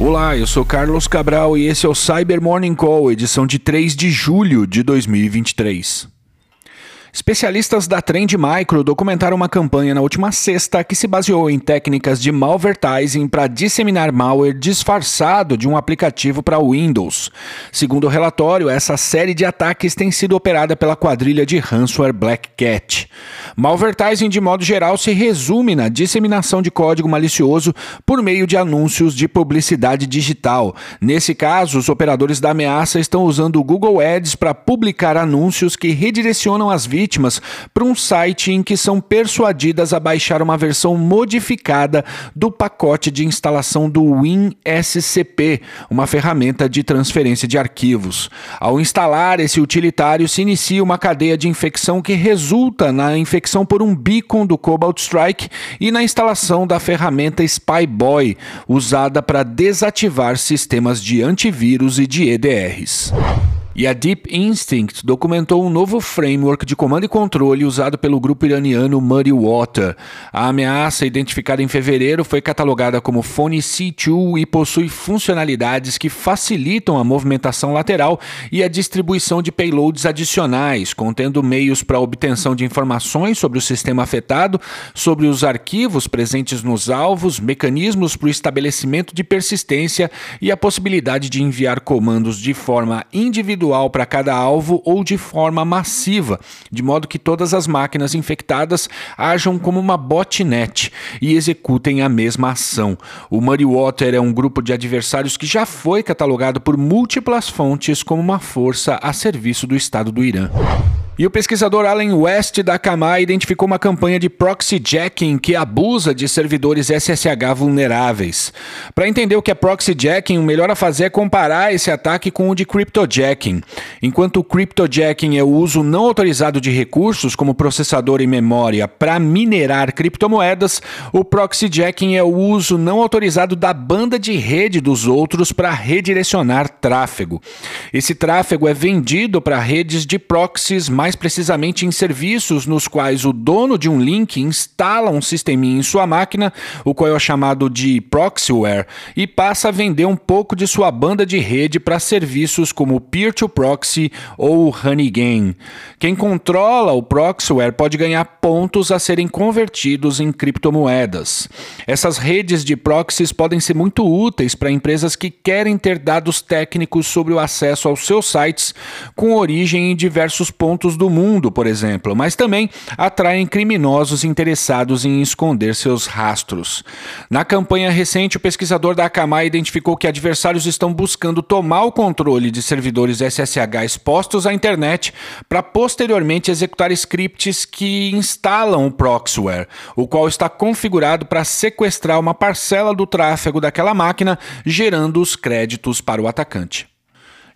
Olá, eu sou Carlos Cabral e esse é o Cyber Morning Call, edição de 3 de julho de 2023. Especialistas da Trend Micro documentaram uma campanha na última sexta que se baseou em técnicas de malvertising para disseminar malware disfarçado de um aplicativo para Windows. Segundo o relatório, essa série de ataques tem sido operada pela quadrilha de ransomware Black Cat. Malvertising, de modo geral, se resume na disseminação de código malicioso por meio de anúncios de publicidade digital. Nesse caso, os operadores da ameaça estão usando o Google Ads para publicar anúncios que redirecionam as vítimas vítimas para um site em que são persuadidas a baixar uma versão modificada do pacote de instalação do WinSCP, uma ferramenta de transferência de arquivos. Ao instalar esse utilitário, se inicia uma cadeia de infecção que resulta na infecção por um beacon do Cobalt Strike e na instalação da ferramenta Spyboy, usada para desativar sistemas de antivírus e de EDRs. E a Deep Instinct documentou um novo framework de comando e controle usado pelo grupo iraniano Muddy Water. A ameaça, identificada em fevereiro, foi catalogada como Phone C2 e possui funcionalidades que facilitam a movimentação lateral e a distribuição de payloads adicionais, contendo meios para obtenção de informações sobre o sistema afetado, sobre os arquivos presentes nos alvos, mecanismos para o estabelecimento de persistência e a possibilidade de enviar comandos de forma individual individual para cada alvo ou de forma massiva, de modo que todas as máquinas infectadas ajam como uma botnet e executem a mesma ação. O Muddy Water é um grupo de adversários que já foi catalogado por múltiplas fontes como uma força a serviço do Estado do Irã. E o pesquisador Allen West da Kamai identificou uma campanha de proxy jacking que abusa de servidores SSH vulneráveis. Para entender o que é proxy jacking, o melhor a fazer é comparar esse ataque com o de cryptojacking. Enquanto o cryptojacking é o uso não autorizado de recursos, como processador e memória, para minerar criptomoedas, o proxy jacking é o uso não autorizado da banda de rede dos outros para redirecionar tráfego. Esse tráfego é vendido para redes de proxies mais mais precisamente em serviços nos quais o dono de um link instala um sisteminha em sua máquina, o qual é chamado de proxyware, e passa a vender um pouco de sua banda de rede para serviços como Peer-to-Proxy ou Honeygain. Quem controla o proxyware pode ganhar pontos a serem convertidos em criptomoedas. Essas redes de proxies podem ser muito úteis para empresas que querem ter dados técnicos sobre o acesso aos seus sites com origem em diversos pontos do mundo, por exemplo, mas também atraem criminosos interessados em esconder seus rastros. Na campanha recente, o pesquisador da Akamai identificou que adversários estão buscando tomar o controle de servidores SSH expostos à internet para posteriormente executar scripts que instalam o proxyware, o qual está configurado para sequestrar uma parcela do tráfego daquela máquina, gerando os créditos para o atacante.